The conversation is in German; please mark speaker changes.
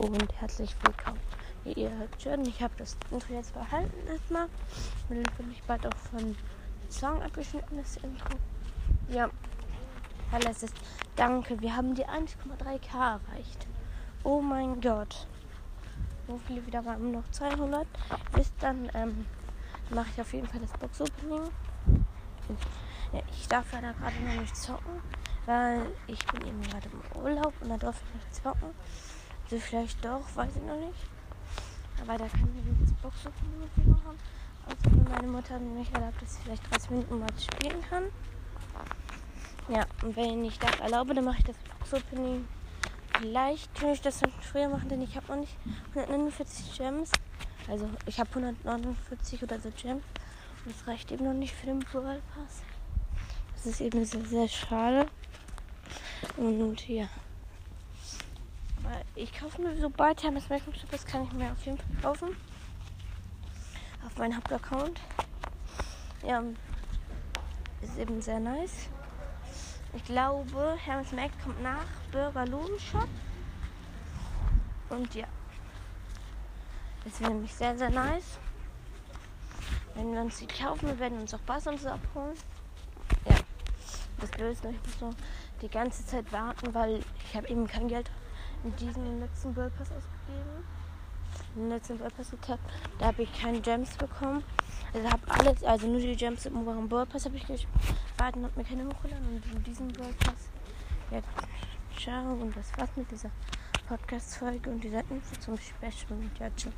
Speaker 1: und herzlich willkommen. Wie ihr hört schon, ich habe das Intro jetzt behalten erstmal. Und dann bin ich bald auch von Song abgeschnitten, das Intro. Ja, ist Danke, wir haben die 1,3k erreicht. Oh mein Gott. So viele Wiedergaben, noch 200. Bis dann ähm, mache ich auf jeden Fall das Box-Opening. Ja, ich darf leider gerade noch nicht zocken, weil ich bin eben gerade im Urlaub und da darf ich nicht zocken. Also vielleicht doch, weiß ich noch nicht. Aber da kann ich das Box-Opening mit mir machen. Also meine Mutter nicht erlaubt, dass ich vielleicht 30 Minuten mal spielen kann. Ja, und wenn ich das erlaube, dann mache ich das Box-Opening. Vielleicht kann ich das dann früher machen, denn ich habe noch nicht 149 Gems. Also ich habe 149 oder so Gems. Und das reicht eben noch nicht für den Brawl Pass. Das ist eben sehr, sehr schade. Und ja. Ich kaufe mir sobald Hermes Magnum das kann ich mir auf jeden Fall kaufen. Auf meinen Hauptaccount. Ja, ist eben sehr nice. Ich glaube, Hermes Mac kommt nach Burger Loom Shop. Und ja. Das wäre nämlich sehr, sehr nice. Wenn wir uns die kaufen, wir werden uns auch Bass und so abholen. Ja. Das Blöde ist, ich muss noch die ganze Zeit warten, weil ich habe eben kein Geld diesen letzten World Pass ausgegeben. Den letzten World Pass gehabt. Da habe ich keine Gems bekommen. Also habe alles, also nur die Gems im oberen World Pass habe ich gespart und habe mir keine hochgeladen. Und diesem World Pass. Ja, ciao und das war's mit dieser Podcast-Folge und dieser Info zum Special. Ja, ciao.